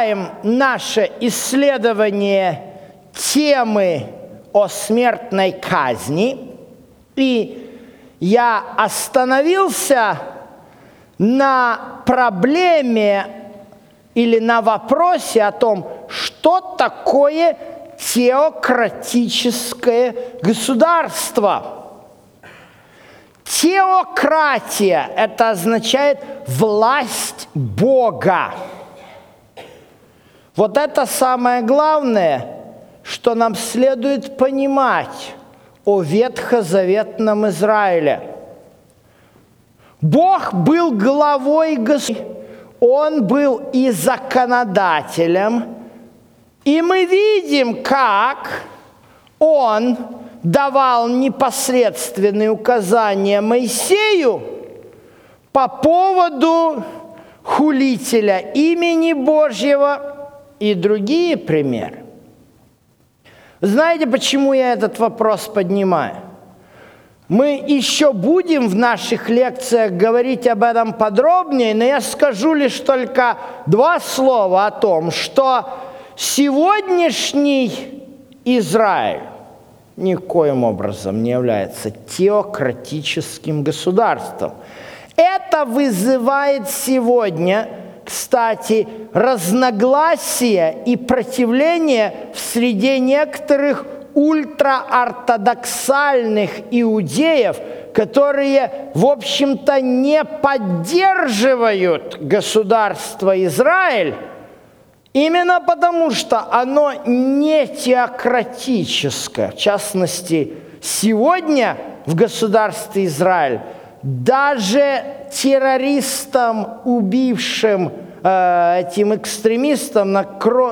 Продолжаем наше исследование темы о смертной казни. И я остановился на проблеме или на вопросе о том, что такое теократическое государство. Теократия – это означает власть Бога. Вот это самое главное, что нам следует понимать о ветхозаветном Израиле. Бог был главой государства, Он был и законодателем, и мы видим, как Он давал непосредственные указания Моисею по поводу хулителя имени Божьего и другие примеры. Знаете, почему я этот вопрос поднимаю? Мы еще будем в наших лекциях говорить об этом подробнее, но я скажу лишь только два слова о том, что сегодняшний Израиль никоим образом не является теократическим государством. Это вызывает сегодня, кстати, разногласия и противление в среде некоторых ультраортодоксальных иудеев, которые, в общем-то, не поддерживают государство Израиль, Именно потому, что оно не теократическое. В частности, сегодня в государстве Израиль даже террористам, убившим э, этим экстремистам, на,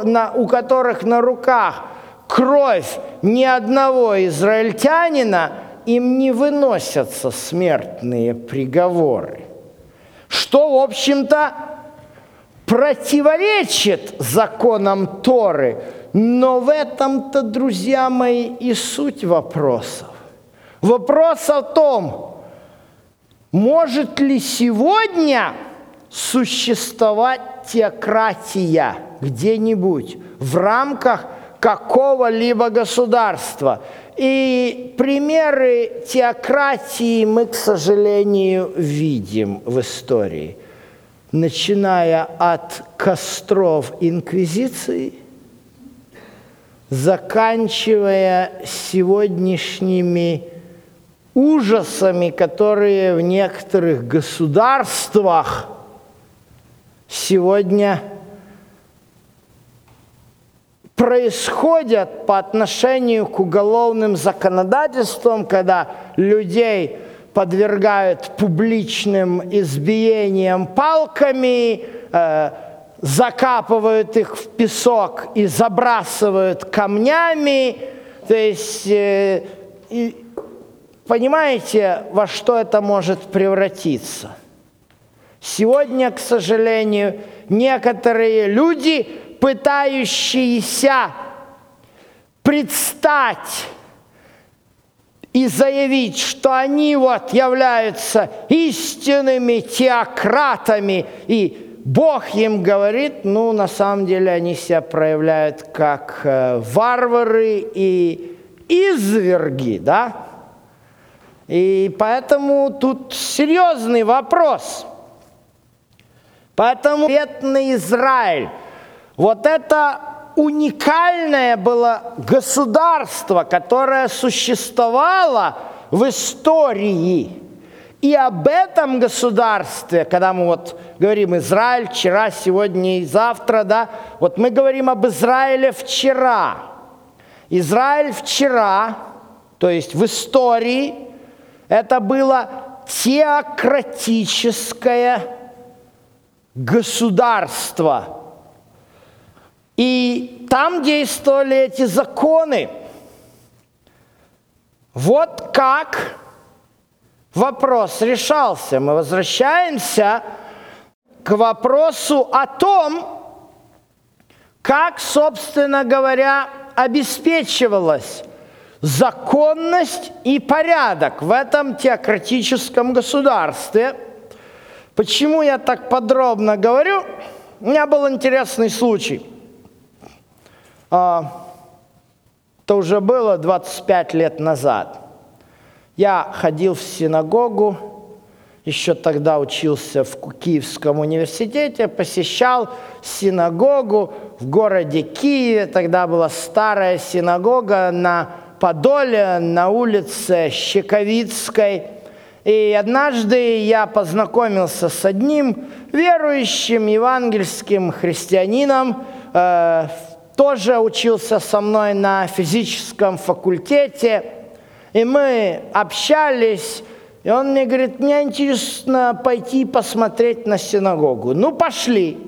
на, у которых на руках кровь ни одного израильтянина, им не выносятся смертные приговоры. Что, в общем-то, противоречит законам Торы, но в этом-то, друзья мои, и суть вопросов. Вопрос о том, может ли сегодня существовать теократия где-нибудь в рамках какого-либо государства. И примеры теократии мы, к сожалению, видим в истории – начиная от костров инквизиции, заканчивая сегодняшними ужасами, которые в некоторых государствах сегодня происходят по отношению к уголовным законодательствам, когда людей подвергают публичным избиениям палками, э, закапывают их в песок и забрасывают камнями. То есть, э, и, понимаете, во что это может превратиться? Сегодня, к сожалению, некоторые люди, пытающиеся предстать и заявить, что они вот являются истинными теократами, и Бог им говорит, ну, на самом деле они себя проявляют как э, варвары и изверги, да? И поэтому тут серьезный вопрос. Поэтому бедный Израиль, вот это уникальное было государство, которое существовало в истории. И об этом государстве, когда мы вот говорим Израиль вчера, сегодня и завтра, да, вот мы говорим об Израиле вчера. Израиль вчера, то есть в истории, это было теократическое государство – и там действовали эти законы. Вот как вопрос решался. Мы возвращаемся к вопросу о том, как, собственно говоря, обеспечивалась законность и порядок в этом теократическом государстве. Почему я так подробно говорю? У меня был интересный случай. А, это уже было 25 лет назад. Я ходил в синагогу, еще тогда учился в Киевском университете, посещал синагогу в городе Киеве. Тогда была старая синагога на Подоле, на улице Щековицкой. И однажды я познакомился с одним верующим евангельским христианином, э, тоже учился со мной на физическом факультете, и мы общались, и он мне говорит, мне интересно пойти посмотреть на синагогу. Ну, пошли.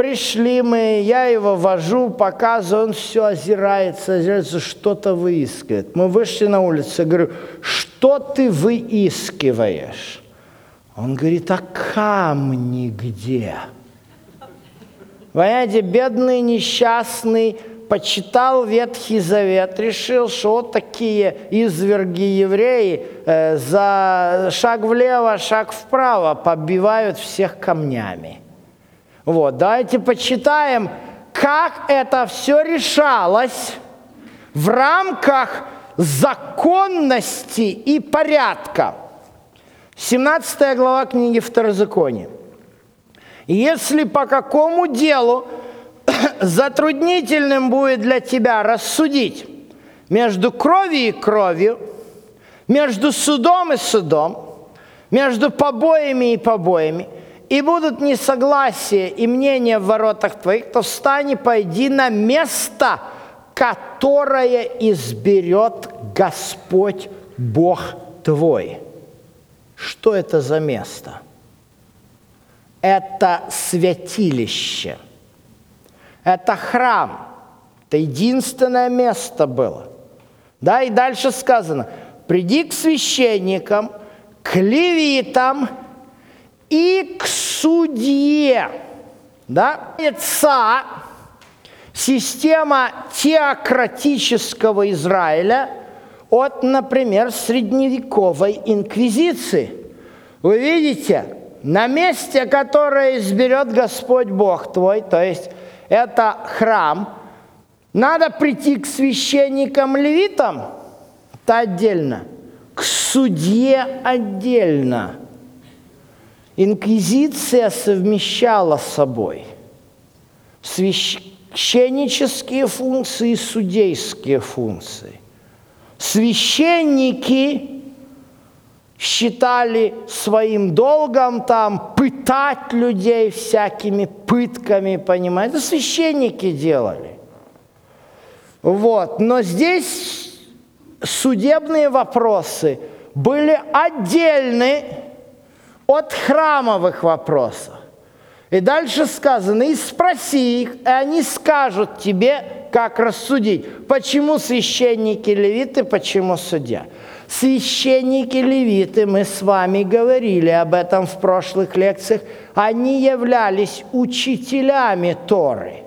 Пришли мы, я его вожу, показываю, он все озирается, озирается, что-то выискивает. Мы вышли на улицу, я говорю, что ты выискиваешь? Он говорит, а камни где? Понимаете, бедный, несчастный, почитал Ветхий Завет, решил, что вот такие изверги евреи э, за шаг влево, шаг вправо побивают всех камнями. Вот, давайте почитаем, как это все решалось в рамках законности и порядка. 17 глава книги Второзакония. Если по какому делу затруднительным будет для тебя рассудить между кровью и кровью, между судом и судом, между побоями и побоями, и будут несогласия и мнения в воротах твоих, то встань и пойди на место, которое изберет Господь Бог твой. Что это за место? – это святилище, это храм, это единственное место было. Да, и дальше сказано, приди к священникам, к левитам и к судье. Да? Отца, система теократического Израиля от, например, средневековой инквизиции. Вы видите, на месте, которое изберет Господь Бог твой, то есть это храм, надо прийти к священникам-левитам, это отдельно, к судье отдельно. Инквизиция совмещала с собой священнические функции и судейские функции. Священники считали своим долгом там пытать людей всякими пытками, понимаете? Это священники делали. Вот. Но здесь судебные вопросы были отдельны от храмовых вопросов. И дальше сказано, и спроси их, и они скажут тебе, как рассудить. Почему священники левиты, почему судья? Священники левиты, мы с вами говорили об этом в прошлых лекциях, они являлись учителями Торы.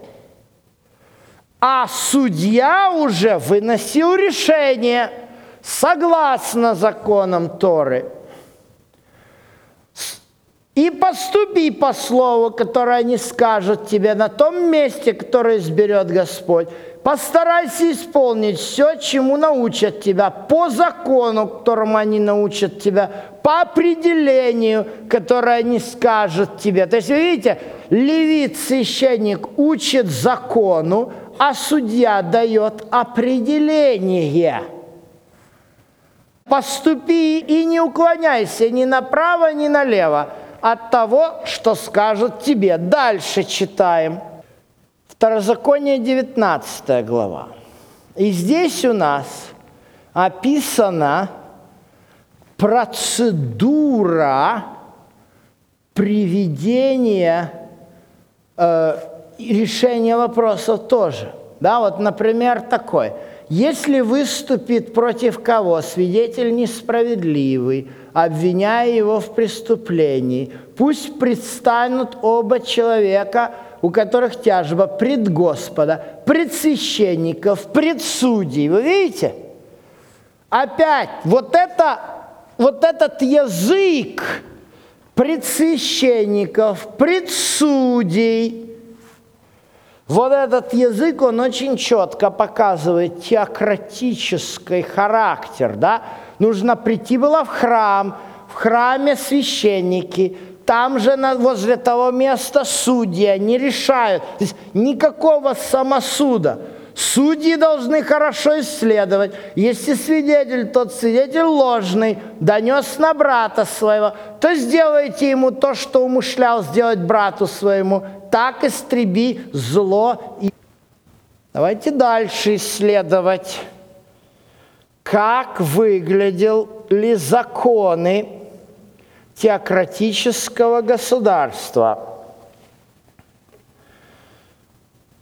А судья уже выносил решение согласно законам Торы. И поступи по слову, которое они скажут тебе на том месте, которое изберет Господь. Постарайся исполнить все, чему научат тебя, по закону, которому они научат тебя, по определению, которое они скажут тебе. То есть, вы видите, левит, священник, учит закону, а судья дает определение. Поступи и не уклоняйся ни направо, ни налево от того, что скажут тебе. Дальше читаем – Второзаконие 19 глава. И здесь у нас описана процедура приведения э, решения вопросов тоже. Да, вот, например, такой. Если выступит против кого свидетель несправедливый, обвиняя его в преступлении, пусть предстанут оба человека – у которых тяжба пред Господа, пред священников, пред судей. Вы видите? Опять, вот, это, вот этот язык предсвященников, предсудей. Вот этот язык, он очень четко показывает теократический характер. Да? Нужно прийти было в храм, в храме священники, там же возле того места судьи, они решают. То есть никакого самосуда – Судьи должны хорошо исследовать. Если свидетель, тот свидетель ложный, донес на брата своего, то сделайте ему то, что умышлял сделать брату своему. Так истреби зло. Давайте дальше исследовать, как выглядели законы теократического государства.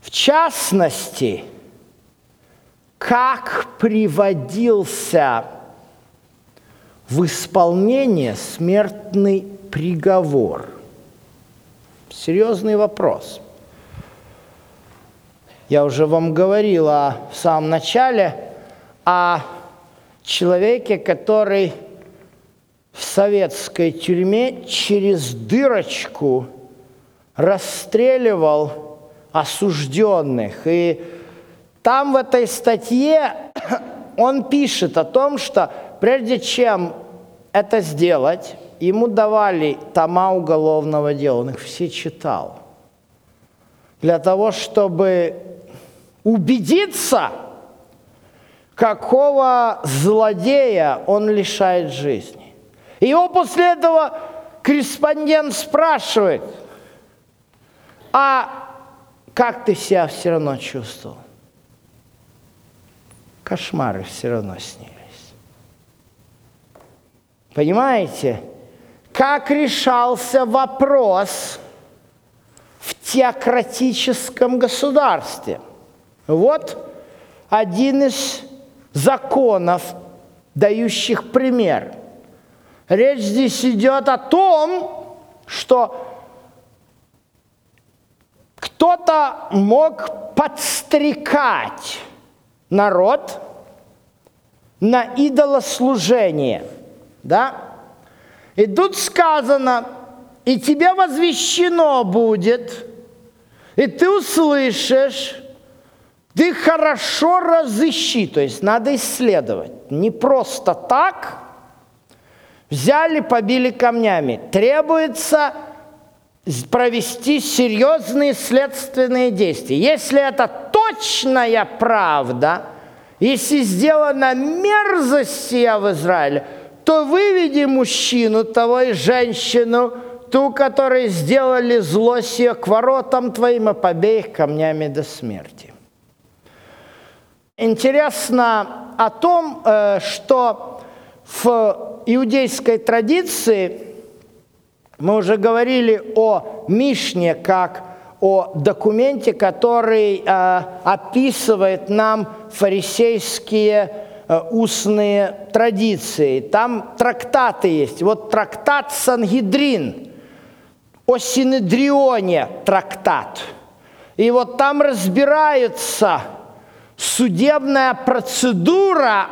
В частности, как приводился в исполнение смертный приговор? Серьезный вопрос. Я уже вам говорила в самом начале о человеке, который в советской тюрьме через дырочку расстреливал осужденных. И там в этой статье он пишет о том, что прежде чем это сделать, ему давали тома уголовного дела, он их все читал. Для того, чтобы убедиться, какого злодея он лишает жизни. Его после этого корреспондент спрашивает, а как ты себя все равно чувствовал? кошмары все равно снились. Понимаете, как решался вопрос в теократическом государстве? Вот один из законов, дающих пример. Речь здесь идет о том, что кто-то мог подстрекать народ на идолослужение. Да? И тут сказано, и тебе возвещено будет, и ты услышишь, ты хорошо разыщи, то есть надо исследовать. Не просто так взяли, побили камнями. Требуется провести серьезные следственные действия. Если это точная правда, если сделана мерзость сия в Израиле, то выведи мужчину того и женщину, ту, которые сделали зло сие к воротам твоим, и побей их камнями до смерти. Интересно о том, э, что в иудейской традиции мы уже говорили о Мишне как о документе, который э, описывает нам фарисейские э, устные традиции. Там трактаты есть. Вот трактат Сангидрин, о Синедрионе трактат. И вот там разбирается судебная процедура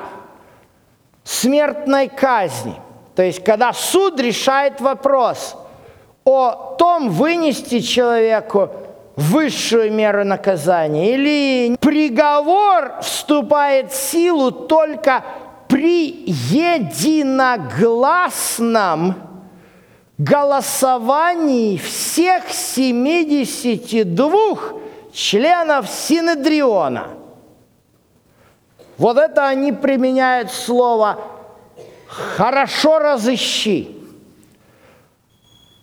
смертной казни. То есть, когда суд решает вопрос – о том, вынести человеку высшую меру наказания, или приговор вступает в силу только при единогласном голосовании всех 72 членов Синедриона. Вот это они применяют слово «хорошо разыщи».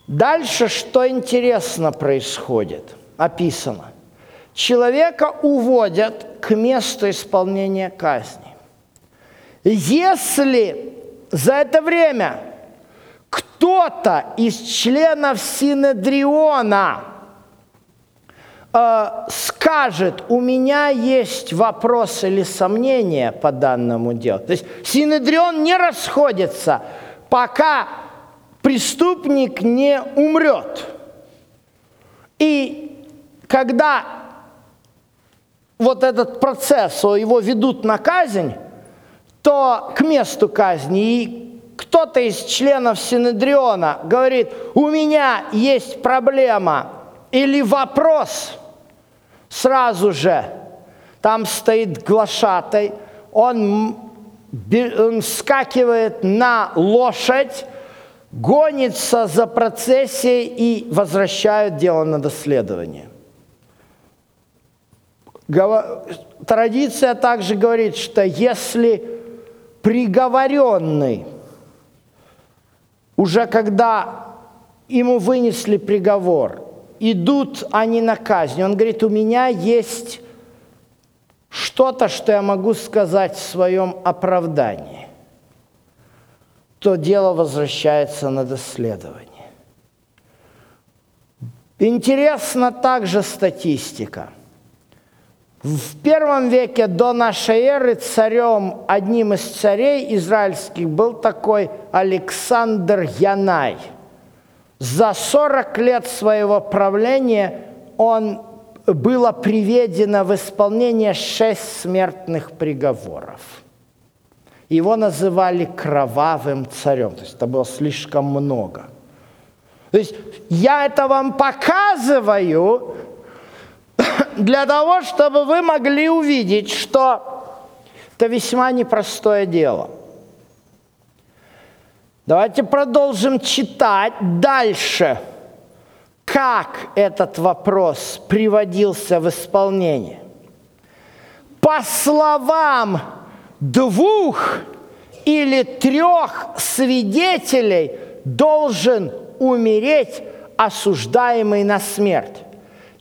Дальше что интересно происходит, описано. Человека уводят к месту исполнения казни. Если за это время кто-то из членов Синедриона э, скажет, у меня есть вопрос или сомнения по данному делу. То есть Синедрион не расходится, пока преступник не умрет. И когда вот этот процесс, его ведут на казнь, то к месту казни и кто-то из членов Синедриона говорит, у меня есть проблема или вопрос, сразу же там стоит глашатай, он, он скакивает на лошадь, гонится за процессией и возвращает дело на доследование. Традиция также говорит, что если приговоренный, уже когда ему вынесли приговор, идут они на казнь, он говорит, у меня есть что-то, что я могу сказать в своем оправдании, то дело возвращается на доследование. Интересна также статистика. В первом веке до нашей эры царем, одним из царей израильских был такой Александр Янай. За 40 лет своего правления он было приведено в исполнение шесть смертных приговоров. Его называли кровавым царем, то есть это было слишком много. То есть я это вам показываю для того, чтобы вы могли увидеть, что это весьма непростое дело. Давайте продолжим читать дальше – как этот вопрос приводился в исполнение. По словам двух или трех свидетелей должен умереть осуждаемый на смерть.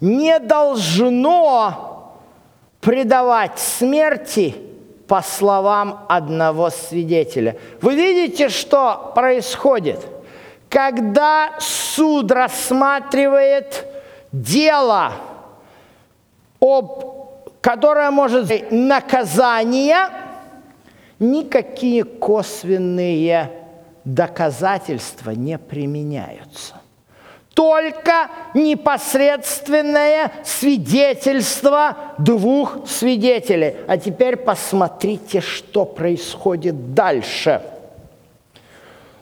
Не должно предавать смерти по словам одного свидетеля. Вы видите, что происходит – когда суд рассматривает дело, об, которое может быть наказание, никакие косвенные доказательства не применяются. Только непосредственное свидетельство двух свидетелей. А теперь посмотрите, что происходит дальше –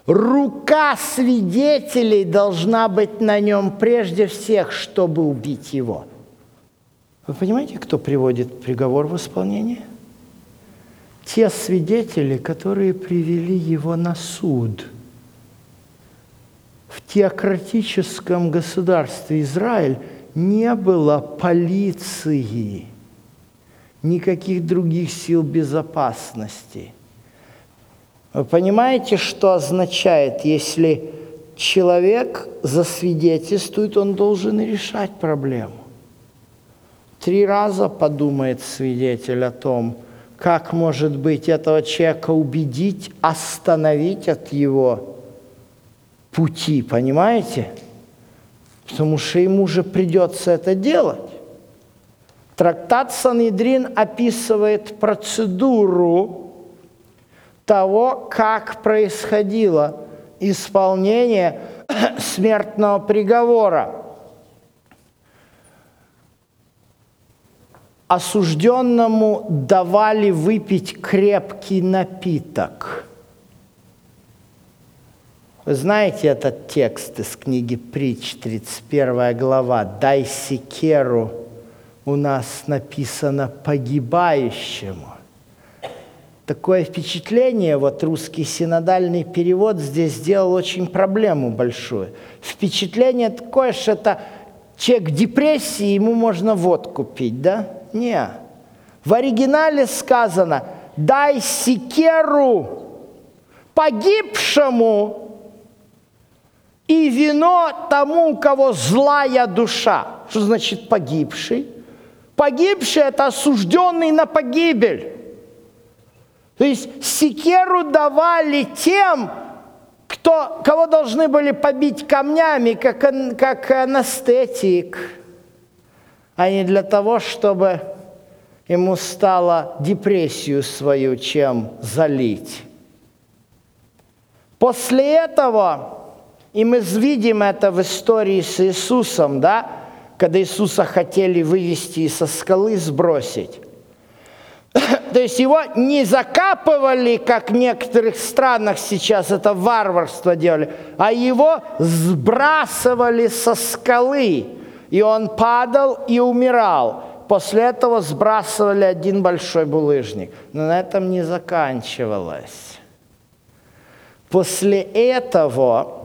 Рука свидетелей должна быть на нем прежде всех, чтобы убить его. Вы понимаете, кто приводит приговор в исполнение? Те свидетели, которые привели его на суд. В теократическом государстве Израиль не было полиции, никаких других сил безопасности – вы понимаете, что означает, если человек засвидетельствует, он должен решать проблему. Три раза подумает свидетель о том, как может быть этого человека убедить, остановить от его пути, понимаете? Потому что ему же придется это делать. Трактат Санедрин описывает процедуру, того, как происходило исполнение смертного приговора. Осужденному давали выпить крепкий напиток. Вы знаете этот текст из книги Притч, 31 глава. «Дай секеру» у нас написано «погибающему» такое впечатление, вот русский синодальный перевод здесь сделал очень проблему большую. Впечатление такое, что это человек в депрессии, ему можно водку пить, да? Не. В оригинале сказано «дай секеру погибшему и вино тому, у кого злая душа». Что значит погибший? Погибший – это осужденный на погибель. То есть секеру давали тем, кто, кого должны были побить камнями, как, как анестетик, а не для того, чтобы ему стало депрессию свою чем залить. После этого, и мы видим это в истории с Иисусом, да, когда Иисуса хотели вывести и со скалы сбросить, то есть его не закапывали, как в некоторых странах сейчас это варварство делали, а его сбрасывали со скалы, и он падал и умирал. После этого сбрасывали один большой булыжник. Но на этом не заканчивалось. После этого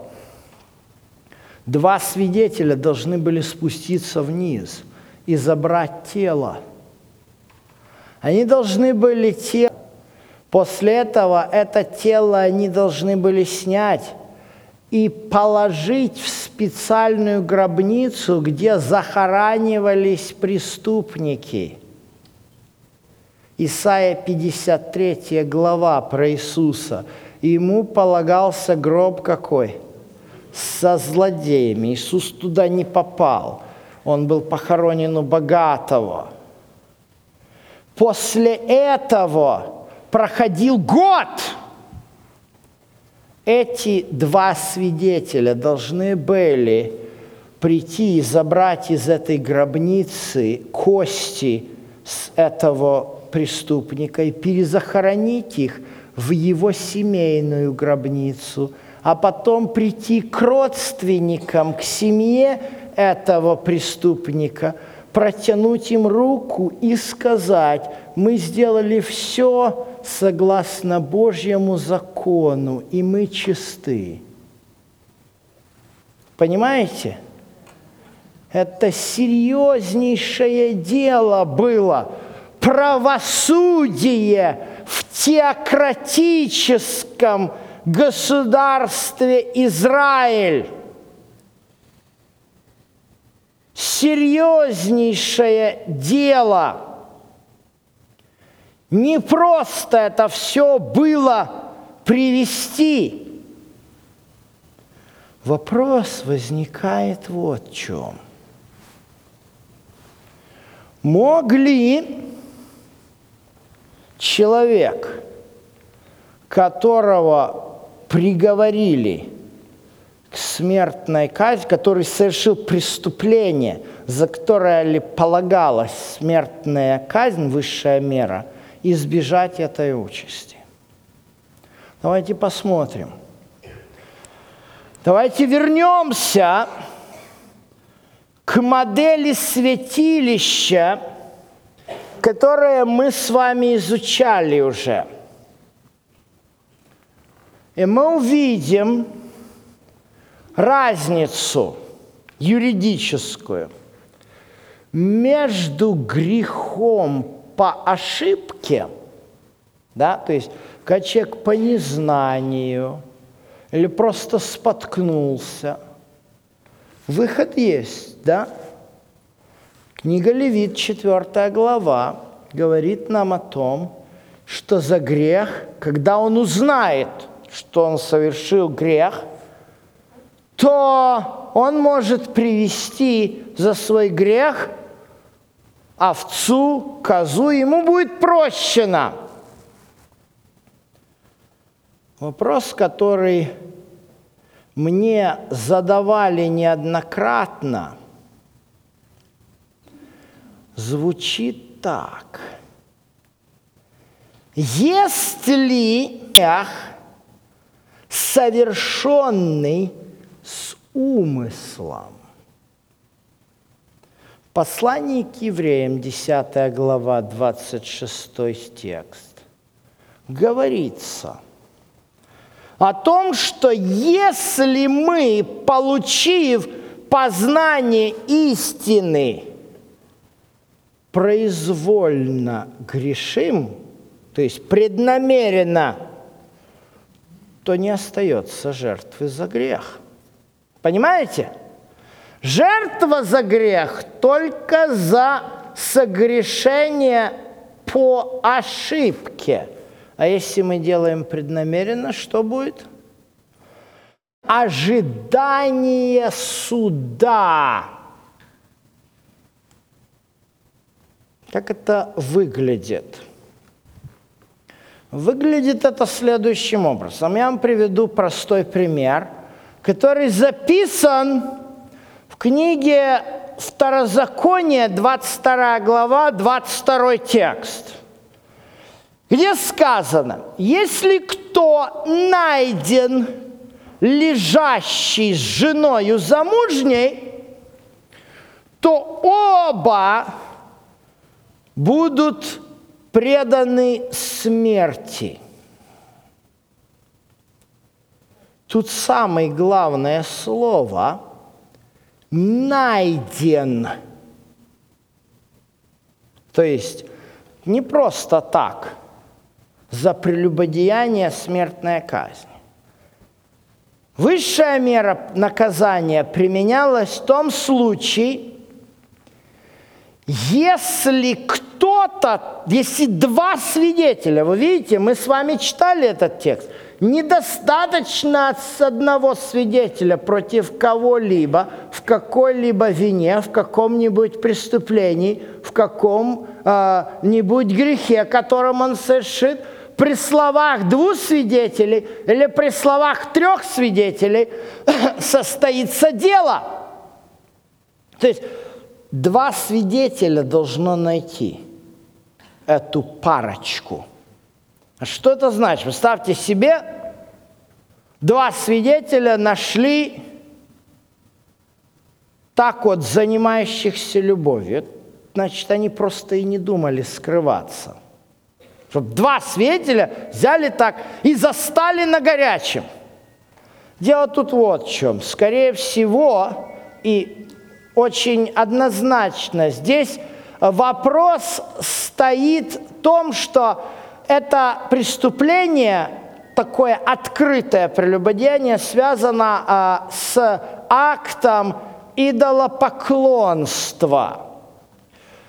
два свидетеля должны были спуститься вниз и забрать тело. Они должны были тело. После этого это тело они должны были снять и положить в специальную гробницу, где захоранивались преступники. Исайя 53 глава про Иисуса. Ему полагался гроб какой? Со злодеями. Иисус туда не попал. Он был похоронен у богатого. После этого проходил год – эти два свидетеля должны были прийти и забрать из этой гробницы кости с этого преступника и перезахоронить их в его семейную гробницу, а потом прийти к родственникам, к семье этого преступника, протянуть им руку и сказать, мы сделали все, согласно Божьему закону, и мы чисты. Понимаете? Это серьезнейшее дело было. Правосудие в теократическом государстве Израиль. Серьезнейшее дело – не просто это все было привести. Вопрос возникает вот в чем. Мог ли человек, которого приговорили к смертной казни, который совершил преступление, за которое ли полагалась смертная казнь, высшая мера – избежать этой участи. Давайте посмотрим. Давайте вернемся к модели святилища, которое мы с вами изучали уже. И мы увидим разницу юридическую между грехом по ошибке, да, то есть когда по незнанию или просто споткнулся, выход есть, да? Книга Левит, 4 глава, говорит нам о том, что за грех, когда он узнает, что он совершил грех, то он может привести за свой грех овцу, козу, ему будет прощено. Вопрос, который мне задавали неоднократно, звучит так. Если совершенный с умыслом, Послание к евреям, 10 глава, 26 текст, говорится о том, что если мы, получив познание истины, произвольно грешим, то есть преднамеренно, то не остается жертвы за грех. Понимаете? Жертва за грех только за согрешение по ошибке. А если мы делаем преднамеренно, что будет? Ожидание суда. Как это выглядит? Выглядит это следующим образом. Я вам приведу простой пример, который записан книге Второзакония, 22 глава, 22 текст. где сказано, если кто найден лежащий с женою замужней, то оба будут преданы смерти. Тут самое главное слово «найден». То есть не просто так за прелюбодеяние смертная казнь. Высшая мера наказания применялась в том случае, если кто-то, если два свидетеля, вы видите, мы с вами читали этот текст, недостаточно с одного свидетеля против кого-либо, в какой-либо вине, в каком-нибудь преступлении, в каком-нибудь грехе, которым он совершит – при словах двух свидетелей или при словах трех свидетелей состоится дело. То есть два свидетеля должно найти эту парочку. А что это значит? Представьте себе, два свидетеля нашли так вот занимающихся любовью. Значит, они просто и не думали скрываться – чтобы два свидетеля взяли так и застали на горячем. Дело тут вот в чем. Скорее всего, и очень однозначно, здесь вопрос стоит в том, что это преступление, такое открытое прелюбодеяние, связано а, с актом идолопоклонства,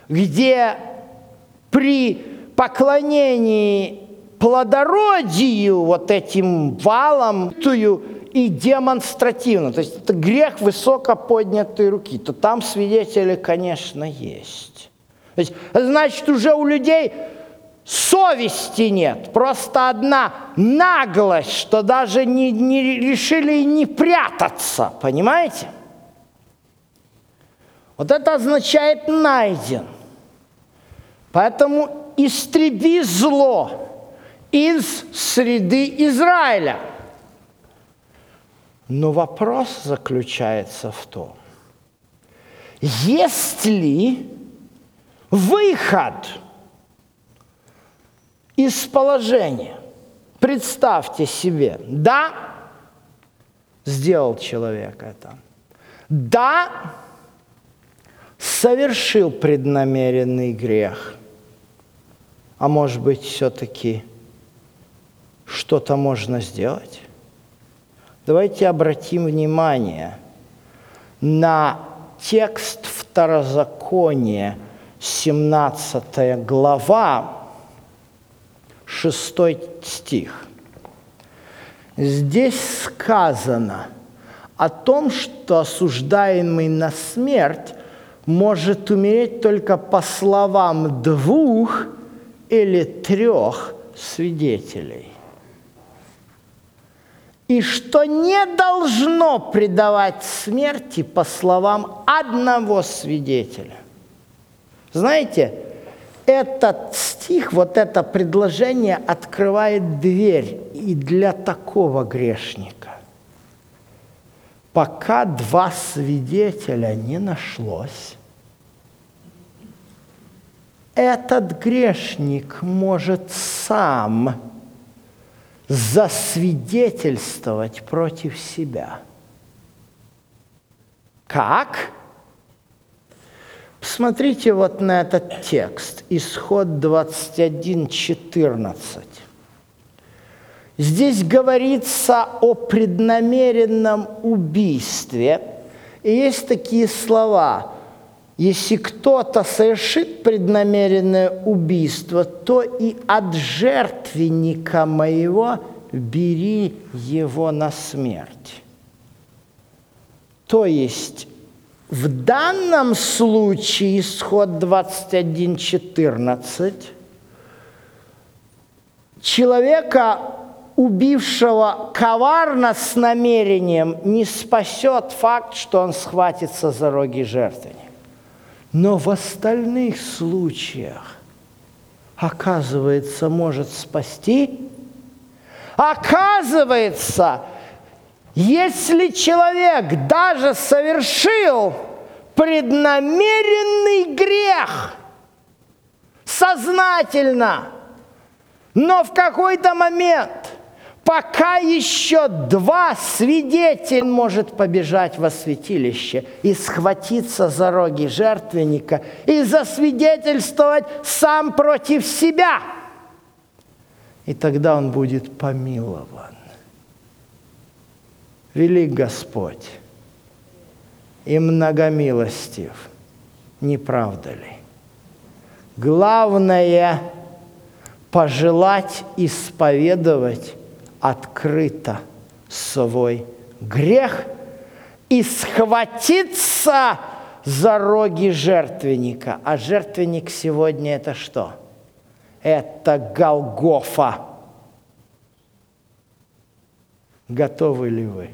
где при поклонении плодородию, вот этим валом, и демонстративно. То есть это грех высоко поднятой руки. То там свидетели, конечно, есть. То есть, значит, уже у людей совести нет. Просто одна наглость, что даже не, не решили не прятаться. Понимаете? Вот это означает найден. Поэтому истреби зло из среды Израиля. Но вопрос заключается в том, есть ли выход из положения? Представьте себе, да, сделал человек это, да, совершил преднамеренный грех – а может быть, все-таки что-то можно сделать? Давайте обратим внимание на текст Второзакония, 17 глава, 6 стих. Здесь сказано о том, что осуждаемый на смерть может умереть только по словам двух – или трех свидетелей. И что не должно предавать смерти по словам одного свидетеля. Знаете, этот стих, вот это предложение открывает дверь и для такого грешника. Пока два свидетеля не нашлось, этот грешник может сам засвидетельствовать против себя. Как? Посмотрите вот на этот текст, исход 21, 14. Здесь говорится о преднамеренном убийстве. И есть такие слова – если кто-то совершит преднамеренное убийство, то и от жертвенника моего бери его на смерть. То есть в данном случае, исход 21.14, человека, убившего коварно с намерением, не спасет факт, что он схватится за роги жертвенника. Но в остальных случаях оказывается, может спасти? Оказывается, если человек даже совершил преднамеренный грех, сознательно, но в какой-то момент, пока еще два свидетеля может побежать во святилище и схватиться за роги жертвенника и засвидетельствовать сам против себя. И тогда он будет помилован. Велик Господь и многомилостив, не правда ли? Главное – пожелать исповедовать открыто свой грех и схватиться за роги жертвенника. А жертвенник сегодня это что? Это Голгофа. Готовы ли вы?